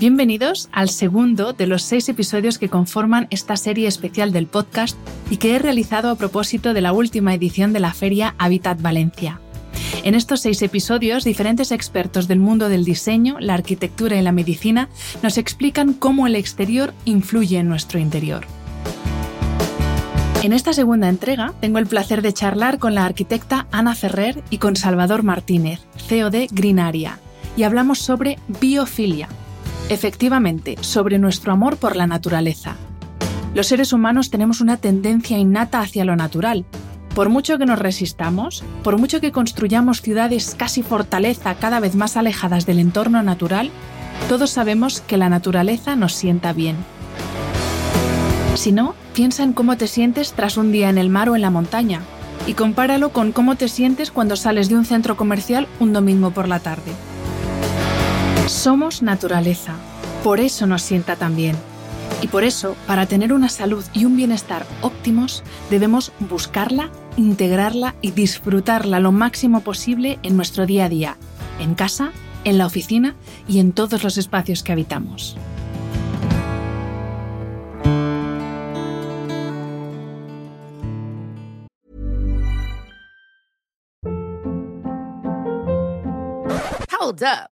Bienvenidos al segundo de los seis episodios que conforman esta serie especial del podcast y que he realizado a propósito de la última edición de la feria Habitat Valencia. En estos seis episodios, diferentes expertos del mundo del diseño, la arquitectura y la medicina nos explican cómo el exterior influye en nuestro interior. En esta segunda entrega tengo el placer de charlar con la arquitecta Ana Ferrer y con Salvador Martínez, CEO de Greenaria, y hablamos sobre biofilia, Efectivamente, sobre nuestro amor por la naturaleza. Los seres humanos tenemos una tendencia innata hacia lo natural. Por mucho que nos resistamos, por mucho que construyamos ciudades casi fortaleza cada vez más alejadas del entorno natural, todos sabemos que la naturaleza nos sienta bien. Si no, piensa en cómo te sientes tras un día en el mar o en la montaña y compáralo con cómo te sientes cuando sales de un centro comercial un domingo por la tarde. Somos naturaleza, por eso nos sienta tan bien. Y por eso, para tener una salud y un bienestar óptimos, debemos buscarla, integrarla y disfrutarla lo máximo posible en nuestro día a día, en casa, en la oficina y en todos los espacios que habitamos. Hold up.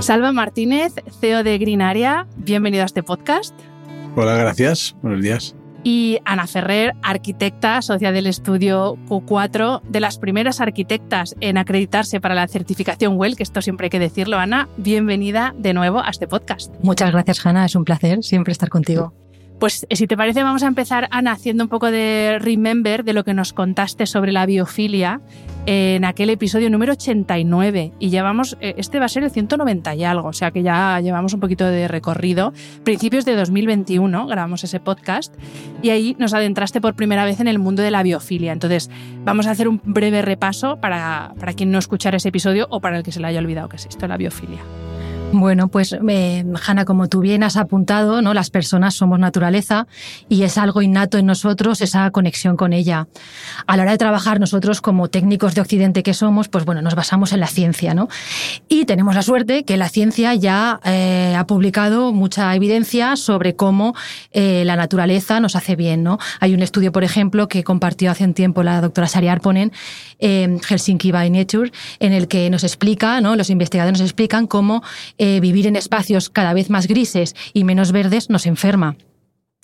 Salva Martínez, CEO de Green Area, bienvenido a este podcast. Hola, gracias. Buenos días. Y Ana Ferrer, arquitecta, socia del estudio Q4, de las primeras arquitectas en acreditarse para la certificación WELL, que esto siempre hay que decirlo. Ana, bienvenida de nuevo a este podcast. Muchas gracias, Hanna. Es un placer siempre estar contigo. Pues si te parece, vamos a empezar, Ana, haciendo un poco de remember de lo que nos contaste sobre la biofilia en aquel episodio número 89. Y llevamos, eh, este va a ser el 190 y algo, o sea que ya llevamos un poquito de recorrido. Principios de 2021 grabamos ese podcast y ahí nos adentraste por primera vez en el mundo de la biofilia. Entonces, vamos a hacer un breve repaso para, para quien no escuchara ese episodio o para el que se le haya olvidado que es esto, la biofilia. Bueno, pues eh, Hanna, como tú bien has apuntado, ¿no? las personas somos naturaleza y es algo innato en nosotros esa conexión con ella. A la hora de trabajar nosotros como técnicos de Occidente que somos, pues bueno, nos basamos en la ciencia, ¿no? Y tenemos la suerte que la ciencia ya eh, ha publicado mucha evidencia sobre cómo eh, la naturaleza nos hace bien, ¿no? Hay un estudio, por ejemplo, que compartió hace un tiempo la doctora Sari Arponen, Helsinki by Nature, en el que nos explica, ¿no? Los investigadores nos explican cómo eh, vivir en espacios cada vez más grises y menos verdes nos enferma.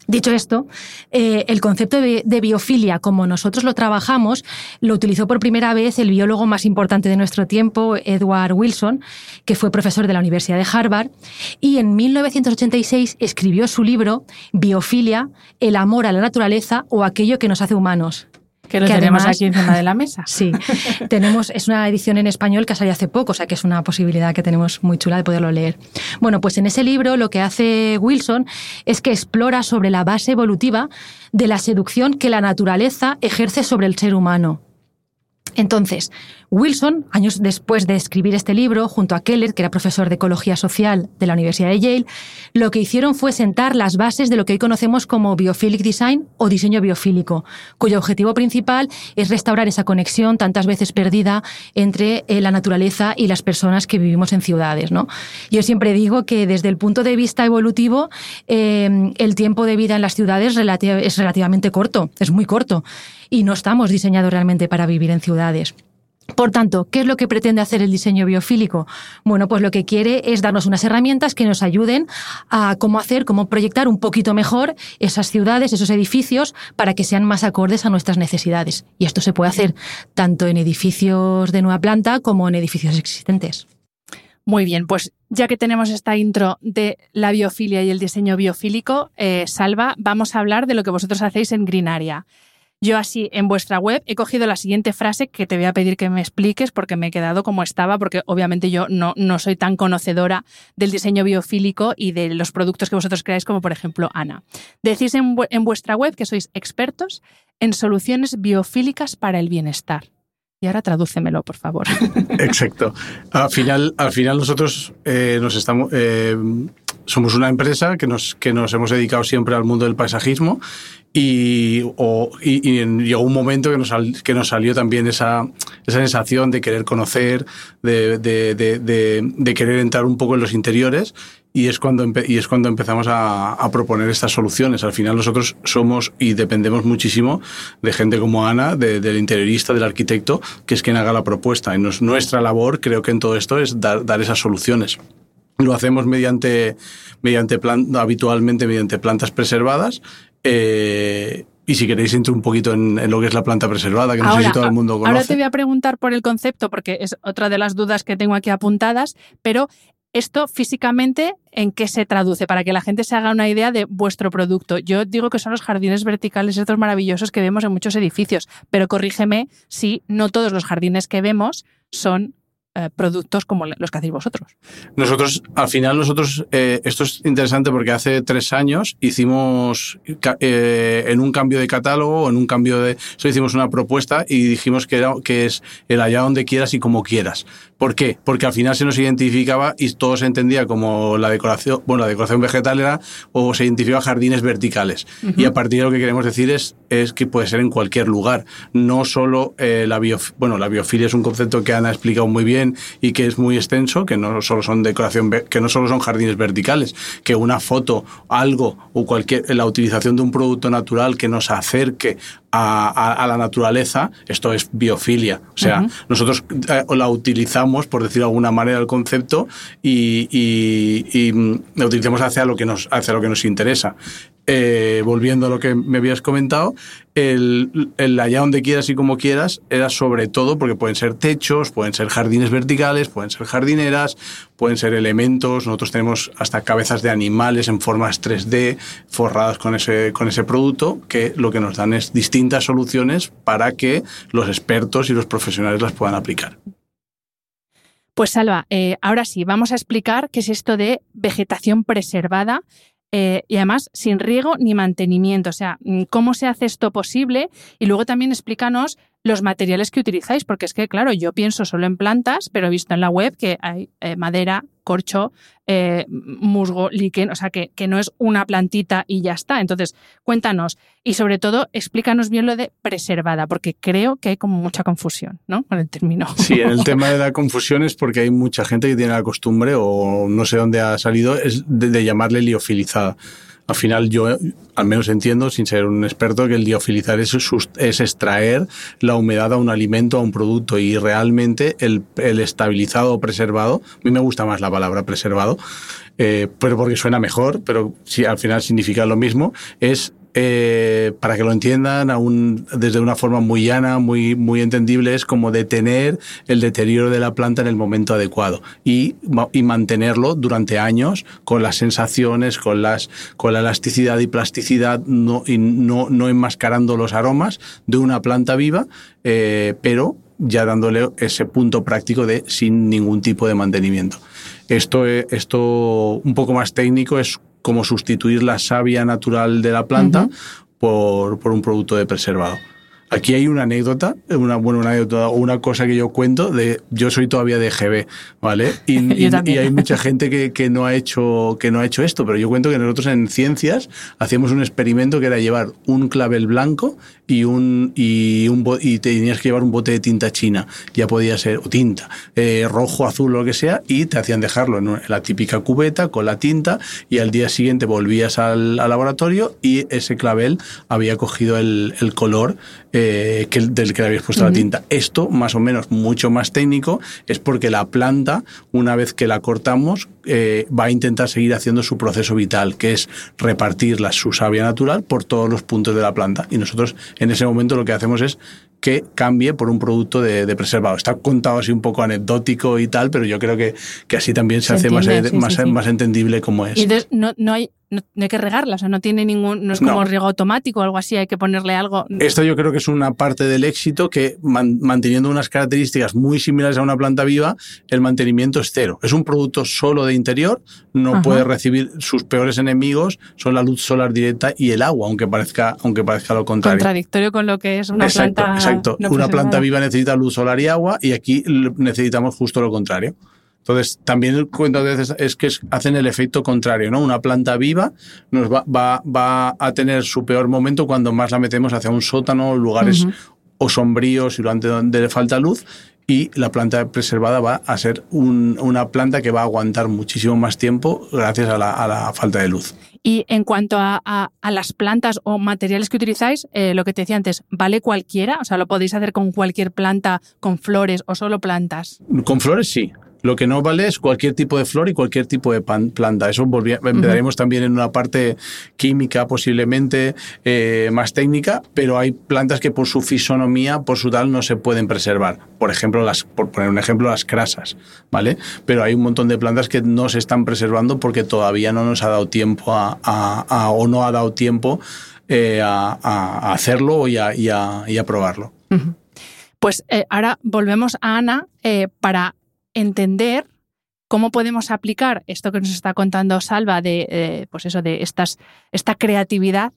Dicho esto, eh, el concepto de, biofilia, como nosotros lo trabajamos, lo utilizó por primera vez el biólogo más importante de nuestro tiempo, Edward Wilson, que fue profesor de la Universidad de Harvard, y en 1986 escribió su libro Biofilia, el amor a la naturaleza o aquello que nos hace humanos. Que lo tenemos aquí encima de la mesa. Sí, tenemos, es una edición en español que ha salido hace poco, o sea que es una posibilidad que tenemos muy chula de poderlo leer. Bueno, pues en ese libro lo que hace Wilson es que explora sobre la base evolutiva de la seducción que la naturaleza ejerce sobre el ser humano. Entonces, Wilson, años después de escribir este libro, junto a Keller, que era profesor de Ecología Social de la Universidad de Yale, lo que hicieron fue sentar las bases de lo que hoy conocemos como Biophilic Design o diseño biofílico, cuyo objetivo principal es restaurar esa conexión tantas veces perdida entre eh, la naturaleza y las personas que vivimos en ciudades. ¿no? Yo siempre digo que desde el punto de vista evolutivo, eh, el tiempo de vida en las ciudades es relativamente corto, es muy corto, y no estamos diseñados realmente para vivir en ciudades. Por tanto, ¿qué es lo que pretende hacer el diseño biofílico? Bueno, pues lo que quiere es darnos unas herramientas que nos ayuden a cómo hacer, cómo proyectar un poquito mejor esas ciudades, esos edificios, para que sean más acordes a nuestras necesidades. Y esto se puede hacer tanto en edificios de nueva planta como en edificios existentes. Muy bien, pues ya que tenemos esta intro de la biofilia y el diseño biofílico, eh, Salva, vamos a hablar de lo que vosotros hacéis en Green Area. Yo así en vuestra web he cogido la siguiente frase que te voy a pedir que me expliques porque me he quedado como estaba, porque obviamente yo no, no soy tan conocedora del diseño biofílico y de los productos que vosotros creáis, como por ejemplo Ana. Decís en, en vuestra web que sois expertos en soluciones biofílicas para el bienestar. Y ahora tradúcemelo, por favor. Exacto. Al final, al final nosotros eh, nos estamos, eh, somos una empresa que nos, que nos hemos dedicado siempre al mundo del paisajismo y, llegó un momento que nos, que nos salió también esa, esa sensación de querer conocer, de, de, querer entrar un poco en los interiores y es cuando, y es cuando empezamos a, proponer estas soluciones. Al final nosotros somos y dependemos muchísimo de gente como Ana, del interiorista, del arquitecto, que es quien haga la propuesta. Y nuestra labor, creo que en todo esto, es dar, dar esas soluciones. Lo hacemos mediante, mediante habitualmente mediante plantas preservadas. Eh, y si queréis entro un poquito en, lo que es la planta preservada, que no sé si todo el mundo conoce. Ahora te voy a preguntar por el concepto, porque es otra de las dudas que tengo aquí apuntadas, pero esto físicamente, ¿en qué se traduce? Para que la gente se haga una idea de vuestro producto. Yo digo que son los jardines verticales estos maravillosos que vemos en muchos edificios, pero corrígeme si no todos los jardines que vemos son eh, productos como los que hacéis vosotros. Nosotros, al final, nosotros, eh, esto es interesante porque hace tres años hicimos eh, en un cambio de catálogo, en un cambio de, hicimos una propuesta y dijimos que, era, que es el allá donde quieras y como quieras. ¿Por qué? Porque al final se nos identificaba y todo se entendía como la decoración, bueno, la decoración vegetal era, o se identificaba jardines verticales. Y a partir de lo que queremos decir es, es que puede ser en cualquier lugar, no solo la biofilia, bueno, la biofilia es un concepto que Ana ha explicado muy bien, y que es muy extenso, que no solo son decoración, que no solo son jardines verticales, que una foto, algo o cualquier, la utilización de un producto natural que nos acerque a, la naturaleza, esto es biofilia. O sea, nosotros eh, la utilizamos, por decir de alguna manera, el concepto y, y, mm, la utilizamos hacia lo que nos, hacia lo que nos interesa. Eh, volviendo a lo que me habías comentado, el, allá donde quieras y como quieras era sobre todo porque pueden ser techos, pueden ser jardines verticales, pueden ser jardineras, pueden ser elementos. Nosotros tenemos hasta cabezas de animales en formas 3D forradas con ese, con ese producto que lo que nos dan es distintas soluciones para que los expertos y los profesionales las puedan aplicar. Pues Salva, eh, ahora sí, vamos a explicar qué es esto de vegetación preservada eh, y además sin riego ni mantenimiento. O sea, mm, cómo se hace esto posible y luego también explícanos los materiales que utilizáis, porque es que, claro, yo pienso solo en plantas, pero he visto en la web que hay eh, madera, corcho, eh, musgo, líquen, o sea, que, que, no es una plantita y ya está. Entonces, cuéntanos y sobre todo explícanos bien lo de preservada, porque creo que hay como mucha confusión, ¿no? Con el término. Sí, el tema de la confusión es porque hay mucha gente que tiene la costumbre, o no sé dónde ha salido, es de llamarle liofilizada al final yo al menos entiendo, sin ser un experto, que el liofilizar es, es extraer la humedad a un alimento, a un producto. Y realmente el, estabilizado o preservado, a mí me gusta más la palabra preservado, eh, pero porque suena mejor, pero si al final significa lo mismo, es eh, para que lo entiendan aún desde una forma muy llana, muy, muy entendible, es como detener el deterioro de la planta en el momento adecuado y, mantenerlo durante años con las sensaciones, con, las, con la elasticidad y plasticidad, no, enmascarando los aromas de una planta viva, eh, pero ya dándole ese punto práctico de sin ningún tipo de mantenimiento. Esto, esto un poco más técnico es como sustituir la savia natural de la planta por, por un producto de preservado. Aquí hay una anécdota, una, bueno, una anécdota o una cosa que yo cuento de yo soy todavía de GB, ¿vale? Y, y, hay mucha gente que, que, no ha hecho, que no ha hecho esto, pero yo cuento que nosotros en ciencias hacíamos un experimento que era llevar un clavel blanco y un y un y tenías que llevar un bote de tinta china, ya podía ser o tinta, eh, rojo, azul o lo que sea, y te hacían dejarlo en la típica cubeta con la tinta y al día siguiente volvías al, al laboratorio y ese clavel había cogido el, el color eh, que del que le habéis puesto la tinta. Esto, más o menos, mucho más técnico, es porque la planta, una vez que la cortamos, eh, va a intentar seguir haciendo su proceso vital, que es repartir la, su savia natural por todos los puntos de la planta. Y nosotros en ese momento lo que hacemos es que cambie por un producto de, preservado. Está contado así un poco anecdótico y tal, pero yo creo que, que así también se, hace más, más, más, entendible cómo es. Y entonces no, no, hay, no, hay que regarla, o sea, no tiene ningún, no es como riego automático o algo así, hay que ponerle algo. Esto yo creo que es una parte del éxito que manteniendo unas características muy similares a una planta viva, el mantenimiento es cero. Es un producto solo de interior, no puede recibir sus peores enemigos, son la luz solar directa y el agua, aunque parezca, aunque parezca lo contrario. Contradictorio con lo que es una planta. Exacto, una planta viva necesita luz solar y agua y aquí necesitamos justo lo contrario. Entonces, también el cuento de veces es que hacen el efecto contrario, ¿no? Una planta viva nos va, va, va, a tener su peor momento cuando más la metemos hacia un sótano, lugares o sombríos y donde le falta luz, y la planta preservada va a ser una planta que va a aguantar muchísimo más tiempo gracias a la, falta de luz. Y en cuanto a, las plantas o materiales que utilizáis, eh, lo que te decía antes, ¿vale cualquiera? O sea, ¿lo podéis hacer con cualquier planta, con flores o solo plantas? Con flores sí. Lo que no vale es cualquier tipo de flor y cualquier tipo de planta. Eso empezaremos también en una parte química, posiblemente eh, más técnica, pero hay plantas que por su fisonomía, por su tal, no se pueden preservar. Por ejemplo, las, por poner un ejemplo, las crasas, ¿vale? Pero hay un montón de plantas que no se están preservando porque todavía no nos ha dado tiempo a, o no ha dado tiempo eh, a, hacerlo y a, probarlo. Pues eh, ahora volvemos a Ana para entender cómo podemos aplicar esto que nos está contando Salva de, eh, pues eso, de estas, esta creatividad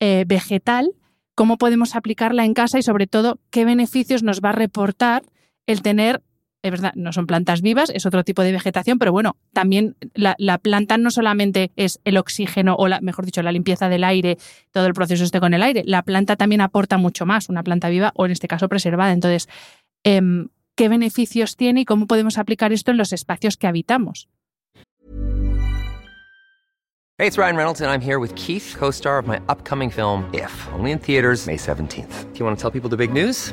eh, vegetal, cómo podemos aplicarla en casa y sobre todo qué beneficios nos va a reportar el tener, es verdad, no son plantas vivas, es otro tipo de vegetación, pero bueno, también la, planta no solamente es el oxígeno o, la, mejor dicho, la limpieza del aire, todo el proceso este con el aire, la planta también aporta mucho más, una planta viva o en este caso preservada. Entonces, em, qué beneficios tiene y cómo podemos aplicar esto en los espacios que habitamos. Hey, it's Ryan Reynolds and I'm here with Keith, co-star of my upcoming film If, only in theaters May 17th. Do you want to tell people the big news?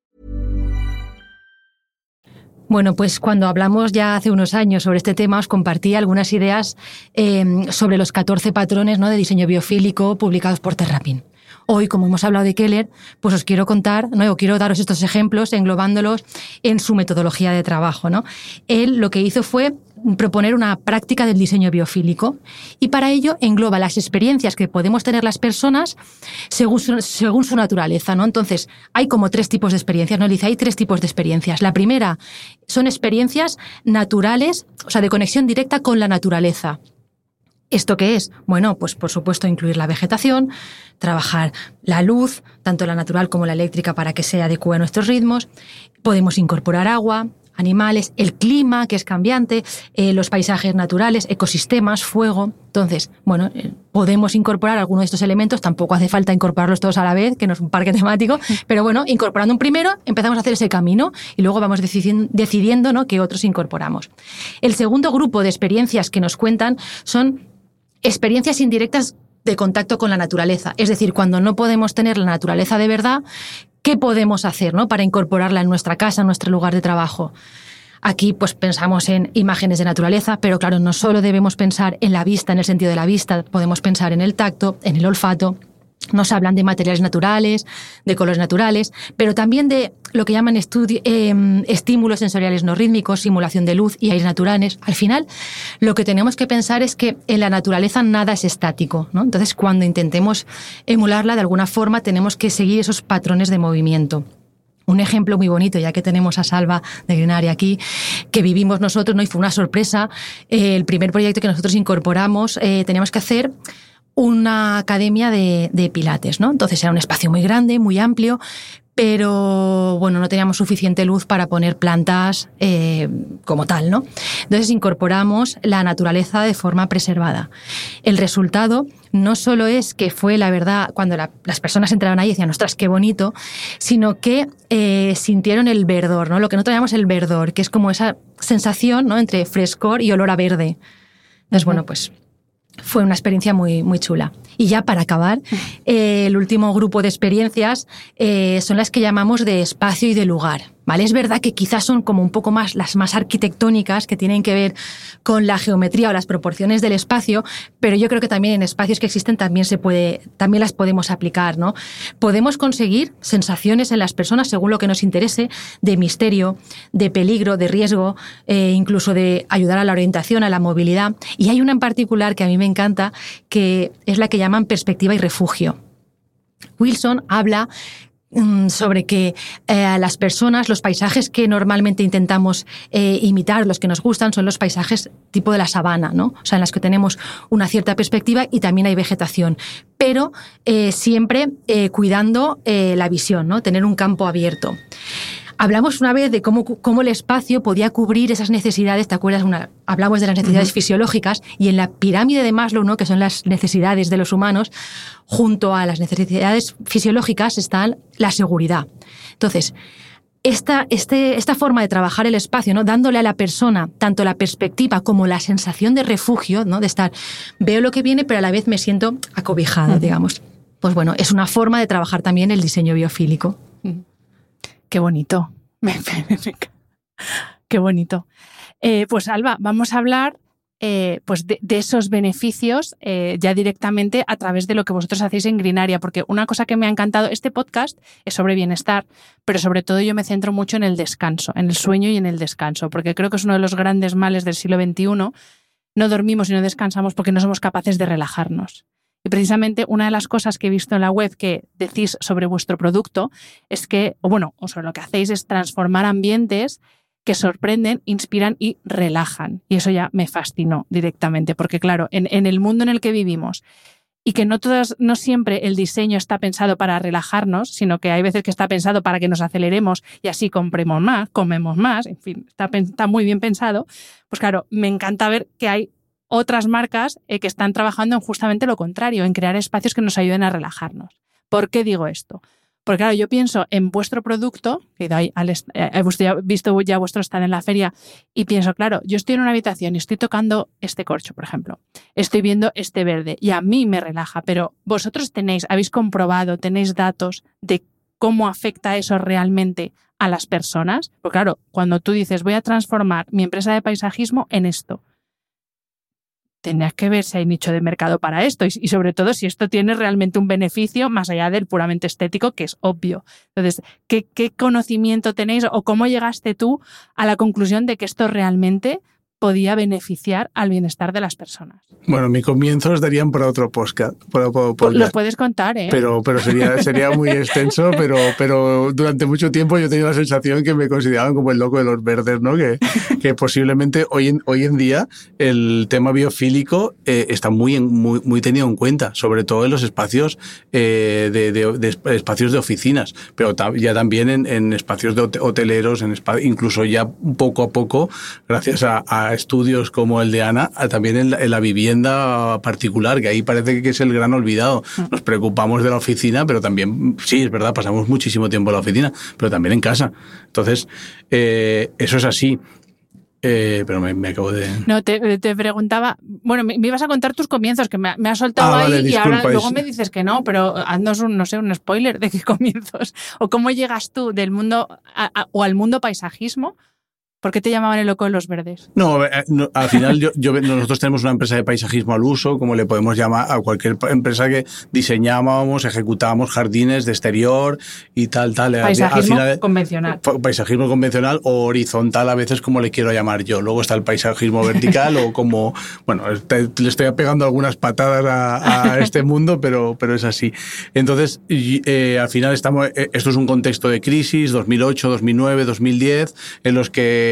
Bueno, pues cuando hablamos ya hace unos años sobre este tema, os compartí algunas ideas eh, sobre los 14 patrones ¿no? de diseño biofílico publicados por Terrapin. Hoy, como hemos hablado de Keller, pues os quiero contar, ¿no? o quiero daros estos ejemplos englobándolos en su metodología de trabajo. ¿no? Él lo que hizo fue proponer una práctica del diseño biofílico y para ello engloba las experiencias que podemos tener las personas según su, según su naturaleza, ¿no? Entonces, hay como tres tipos de experiencias, ¿no? Dice, hay tres tipos de experiencias. La primera son experiencias naturales, o sea, de conexión directa con la naturaleza. ¿Esto qué es? Bueno, pues por supuesto incluir la vegetación, trabajar la luz, tanto la natural como la eléctrica, para que se adecue a nuestros ritmos. Podemos incorporar agua, animales, el clima, que es cambiante, eh, los paisajes naturales, ecosistemas, fuego. Entonces, bueno, eh, podemos incorporar algunos de estos elementos, tampoco hace falta incorporarlos todos a la vez, que no es un parque temático, pero bueno, incorporando un primero, empezamos a hacer ese camino y luego vamos decidiendo, ¿no? qué otros incorporamos. El segundo grupo de experiencias que nos cuentan son experiencias indirectas de contacto con la naturaleza. Es decir, cuando no podemos tener la naturaleza de verdad, ¿qué podemos hacer ¿no? para incorporarla en nuestra casa, en nuestro lugar de trabajo? Aquí pues pensamos en imágenes de naturaleza, pero claro, no solo debemos pensar en la vista, en el sentido de la vista, podemos pensar en el tacto, en el olfato, nos hablan de materiales naturales, de colores naturales, pero también de lo que llaman eh, estímulos sensoriales no rítmicos, simulación de luz y aires naturales. Al final, lo que tenemos que pensar es que en la naturaleza nada es estático. ¿no? Entonces, cuando intentemos emularla, de alguna forma tenemos que seguir esos patrones de movimiento. Un ejemplo muy bonito, ya que tenemos a Salva de Grinaria aquí, que vivimos nosotros, ¿no? y fue una sorpresa. Eh, el primer proyecto que nosotros incorporamos, eh, teníamos que hacer una academia de, de, Pilates, ¿no? Entonces era un espacio muy grande, muy amplio, pero bueno, no teníamos suficiente luz para poner plantas eh, como tal, ¿no? Entonces incorporamos la naturaleza de forma preservada. El resultado no solo es que fue la verdad cuando las personas entraron ahí y decían, ostras, qué bonito, sino que eh, sintieron el verdor, ¿no? Lo que nosotros llamamos el verdor, que es como esa sensación, ¿no? Entre frescor y olor a verde. Entonces, bueno, pues fue una experiencia muy, muy chula. Y ya para acabar, eh, el último grupo de experiencias eh, son las que llamamos de espacio y de lugar. ¿Vale? Es verdad que quizás son como un poco más las más arquitectónicas que tienen que ver con la geometría o las proporciones del espacio, pero yo creo que también en espacios que existen también se puede, también las podemos aplicar, ¿no? Podemos conseguir sensaciones en las personas según lo que nos interese de misterio, de peligro, de riesgo, eh, incluso de ayudar a la orientación, a la movilidad. Y hay una en particular que a mí me encanta, que es la que llaman perspectiva y refugio. Wilson habla sobre que eh, las personas, los paisajes que normalmente intentamos eh, imitar, los que nos gustan, son los paisajes tipo de la sabana, ¿no? O sea, en las que tenemos una cierta perspectiva y también hay vegetación, pero eh, siempre cuidando la visión, ¿no? Tener un campo abierto. Hablamos una vez de cómo, cómo, el espacio podía cubrir esas necesidades, ¿te acuerdas? Una, hablamos de las necesidades fisiológicas y en la pirámide de Maslow, ¿no? que son las necesidades de los humanos, junto a las necesidades fisiológicas está la seguridad. Entonces, esta, este, esta forma de trabajar el espacio, ¿no? dándole a la persona tanto la perspectiva como la sensación de refugio, ¿no? de estar, veo lo que viene, pero a la vez me siento acobijada, digamos. Pues bueno, es una forma de trabajar también el diseño biofílico. Qué bonito. Qué bonito. Eh, pues Alba, vamos a hablar eh, pues de, esos beneficios eh, ya directamente a través de lo que vosotros hacéis en Grinaria, porque una cosa que me ha encantado, este podcast es sobre bienestar, pero sobre todo yo me centro mucho en el descanso, en el sueño y en el descanso, porque creo que es uno de los grandes males del siglo XXI. No dormimos y no descansamos porque no somos capaces de relajarnos. Y precisamente una de las cosas que he visto en la web que decís sobre vuestro producto es que, o bueno, o sobre lo que hacéis es transformar ambientes que sorprenden, inspiran y relajan. Y eso ya me fascinó directamente, porque claro, en, el mundo en el que vivimos y que no todas, no siempre el diseño está pensado para relajarnos, sino que hay veces que está pensado para que nos aceleremos y así compremos más, comemos más, en fin, está, está muy bien pensado. Pues claro, me encanta ver que hay otras marcas eh, que están trabajando en justamente lo contrario, en crear espacios que nos ayuden a relajarnos. ¿Por qué digo esto? Porque claro, yo pienso en vuestro producto, que eh, he visto ya vuestro stand en la feria, y pienso, claro, yo estoy en una habitación y estoy tocando este corcho, por ejemplo. Estoy viendo este verde y a mí me relaja, pero vosotros tenéis, habéis comprobado, tenéis datos de cómo afecta eso realmente a las personas. Porque claro, cuando tú dices, voy a transformar mi empresa de paisajismo en esto, tendrías que ver si hay nicho de mercado para esto y, sobre todo si esto tiene realmente un beneficio más allá del puramente estético, que es obvio. Entonces, ¿qué, qué conocimiento tenéis o cómo llegaste tú a la conclusión de que esto realmente podía beneficiar al bienestar de las personas. Bueno, mi comienzo os darían para otro podcast. Los puedes contar, ¿eh? Pero, pero sería, sería muy extenso, pero, pero durante mucho tiempo yo tenía la sensación que me consideraban como el loco de los verdes, ¿no? Que, que posiblemente hoy en, hoy en día el tema biofílico eh, está muy, muy, muy tenido en cuenta, sobre todo en los espacios eh, de, de, espacios de oficinas, pero ya también en, en espacios de hoteleros, en incluso ya poco a poco, gracias a estudios como el de Ana, también en la, vivienda particular, que ahí parece que es el gran olvidado. Mm. Nos preocupamos de la oficina, pero también, sí, es verdad, pasamos muchísimo tiempo en la oficina, pero también en casa. Entonces, eh, eso es así. Eh, pero me, acabo de. No, te, preguntaba. Bueno, me, ibas a contar tus comienzos, que me, me has soltado ah, ahí y ahora luego me dices que no, pero haznos un, no sé, un spoiler de qué comienzos. O cómo llegas tú del mundo o al mundo paisajismo ¿Por qué te llamaban el loco de los verdes? No, eh, al final yo, nosotros tenemos una empresa de paisajismo al uso, como le podemos llamar a cualquier empresa que diseñábamos, ejecutábamos jardines de exterior y tal, tal. Paisajismo convencional. Paisajismo convencional o horizontal a veces como le quiero llamar yo. Luego está el paisajismo vertical o como, bueno, le estoy pegando algunas patadas a, este mundo, pero, pero es así. Entonces, eh, al final estamos, eh, esto es un contexto de crisis, 2008, 2009, 2010, en los que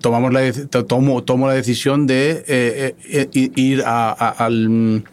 tomamos la, tomo, tomo la decisión de eh, eh, ir a, al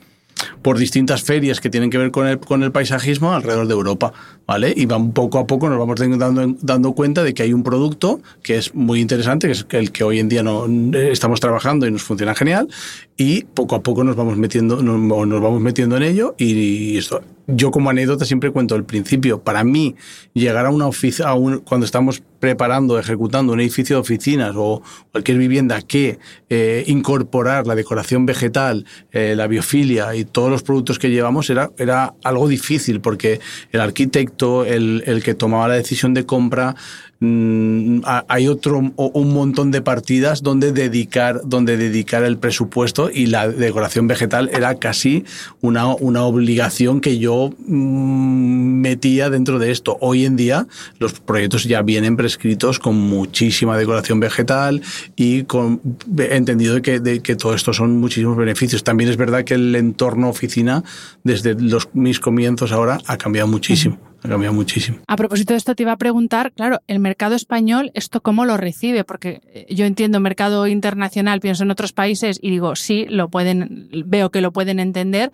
por distintas ferias que tienen que ver con el, con el paisajismo alrededor de Europa, ¿vale? Y van, poco a poco nos vamos dando, dando cuenta de que hay un producto que es muy interesante, que es el que hoy en día no, estamos trabajando y nos funciona genial, y poco a poco nos vamos metiendo, nos vamos metiendo en ello y esto yo como anécdota siempre cuento el principio. Para mí, llegar a una oficina, cuando estamos preparando, ejecutando un edificio de oficinas o cualquier vivienda que eh, incorporar la decoración vegetal, eh, la biofilia y todos los productos que llevamos era, era algo difícil porque el arquitecto, el, el que tomaba la decisión de compra, Mm, hay otro un montón de partidas donde dedicar donde dedicar el presupuesto y la decoración vegetal era casi una, una obligación que yo mm, metía dentro de esto. Hoy en día los proyectos ya vienen prescritos con muchísima decoración vegetal y con entendido que, de, que todo esto son muchísimos beneficios. También es verdad que el entorno oficina desde los, mis comienzos ahora ha cambiado muchísimo ha muchísimo. A propósito de esto, te iba a preguntar, claro, el mercado español, ¿esto cómo lo recibe? Porque eh, yo entiendo mercado internacional, pienso en otros países y digo, sí, lo pueden, veo que lo pueden entender,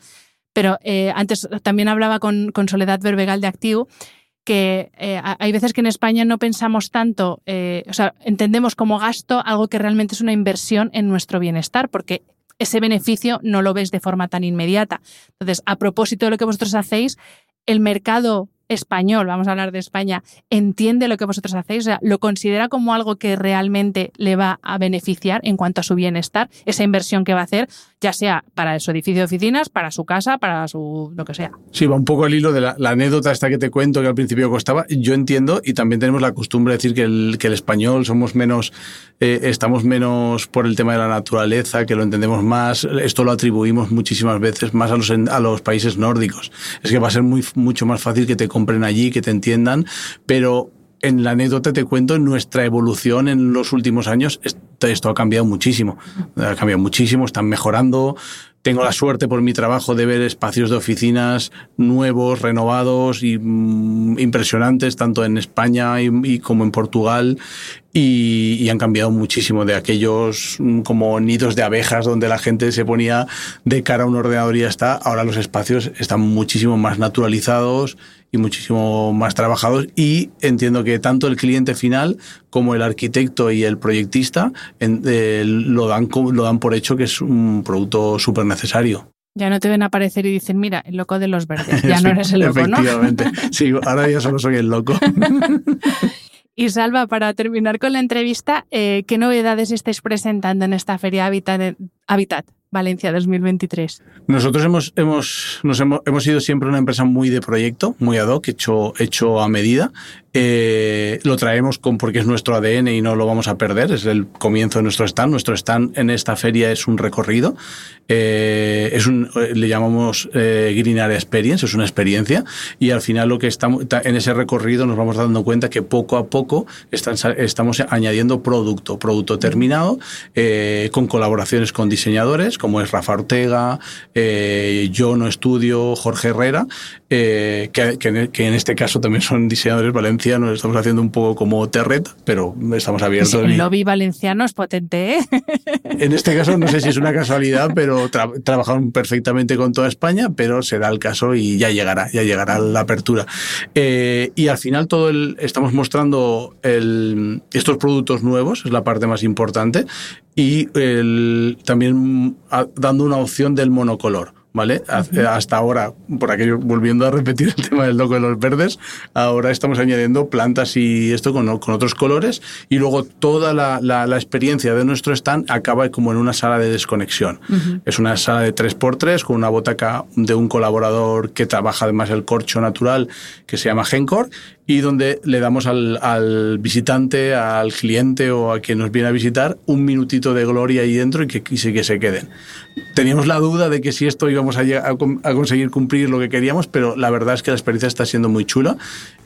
pero eh, antes también hablaba con, con, Soledad Verbegal de Actiu que eh, hay veces que en España no pensamos tanto, o sea, entendemos como gasto algo que realmente es una inversión en nuestro bienestar, porque ese beneficio no lo ves de forma tan inmediata. Entonces, a propósito de lo que vosotros hacéis, el mercado español, vamos a hablar de España, entiende lo que vosotros hacéis, o sea, lo considera como algo que realmente le va a beneficiar en cuanto a su bienestar, esa inversión que va a hacer, ya sea para su edificio de oficinas, para su casa, para su lo que sea. Sí, va un poco al hilo de la, anécdota esta que te cuento que al principio costaba. Yo entiendo y también tenemos la costumbre de decir que el, español somos menos, eh, estamos menos por el tema de la naturaleza, que lo entendemos más. Esto lo atribuimos muchísimas veces más a los, países nórdicos. Es que va a ser mucho más fácil que te compren allí, que te entiendan, pero en la anécdota te cuento nuestra evolución en los últimos años. Esto, ha cambiado muchísimo. Ha cambiado muchísimo, están mejorando. Tengo la suerte por mi trabajo de ver espacios de oficinas nuevos, renovados y mm, impresionantes, tanto en España y, como en Portugal. Y, y, han cambiado muchísimo de aquellos mm, como nidos de abejas donde la gente se ponía de cara a un ordenador y ya está. Ahora los espacios están muchísimo más naturalizados y muchísimo más trabajados y entiendo que tanto el cliente final como el arquitecto y el proyectista eh, lo, dan, lo dan por hecho que es un producto súper necesario. Ya no te ven aparecer y dicen, mira, el loco de los verdes, ya no eres el loco, Efectivamente. Sí, ahora ya solo soy el loco. y Salva, para terminar con la entrevista, eh, ¿qué novedades estáis presentando en esta feria Habitat? Valencia 2023? Nosotros hemos, hemos, nos hemos, hemos sido siempre una empresa muy de proyecto, muy ad hoc, hecho, hecho a medida. Eh, lo traemos con, porque es nuestro ADN y no lo vamos a perder. Es el comienzo de nuestro stand. Nuestro stand en esta feria es un recorrido. Eh, es un, le llamamos eh, Green Area Experience, es una experiencia. Y al final lo que estamos, en ese recorrido nos vamos dando cuenta que poco a poco están, estamos añadiendo producto, producto terminado, eh, con colaboraciones con diseñadores, como es Rafa Ortega, eh, Yo No Estudio, Jorge Herrera, eh, que, que, en, este caso también son diseñadores valencianos estamos haciendo un poco como terret, pero estamos abiertos. el lobby valenciano es potente, ¿eh? En este caso no sé si es una casualidad, pero trabajaron perfectamente con toda España, pero será el caso y ya llegará, ya llegará la apertura. Eh, y al final todo el, estamos mostrando el, estos productos nuevos, es la parte más importante, y el, también dando una opción del monocolor. ¿Vale? Hasta ahora, por aquello, volviendo a repetir el tema del loco de los verdes, ahora estamos añadiendo plantas y esto con, con otros colores y luego toda la, la, experiencia de nuestro stand acaba como en una sala de desconexión. Es una sala de 3x3 con una botaca de un colaborador que trabaja además el corcho natural que se llama Gencor y donde le damos al, al, visitante, al cliente o a quien nos viene a visitar un minutito de gloria ahí dentro y que, y que se queden. Teníamos la duda de que si esto íbamos a, a, conseguir cumplir lo que queríamos, pero la verdad es que la experiencia está siendo muy chula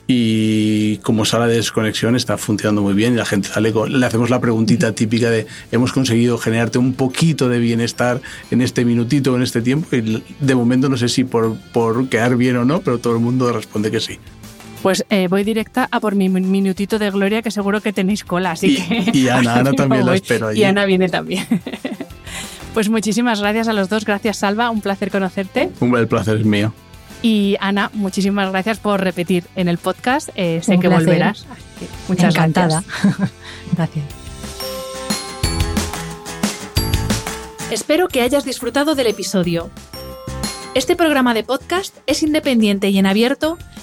y como sala de desconexión está funcionando muy bien y la gente sale con, le hacemos la preguntita típica de hemos conseguido generarte un poquito de bienestar en este minutito, en este tiempo y de momento no sé si por, por quedar bien o no, pero todo el mundo responde que sí. Pues eh, voy directa a por mi minutito de gloria, que seguro que tenéis cola, así y, que... Y Ana, Ana también la espero. Y Ana viene también. Pues muchísimas gracias a los dos. Gracias, Salva. Un placer conocerte. El placer es mío. Y Ana, muchísimas gracias por repetir en el podcast. Eh, sé Un que placer. volverás. Muchas Encantada. gracias. gracias. Espero que hayas disfrutado del episodio. Este programa de podcast es independiente y en abierto